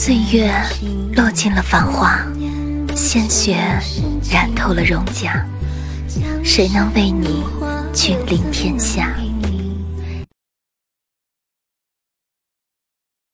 岁月落尽了繁华鲜血染透了容甲谁能为你君临天下？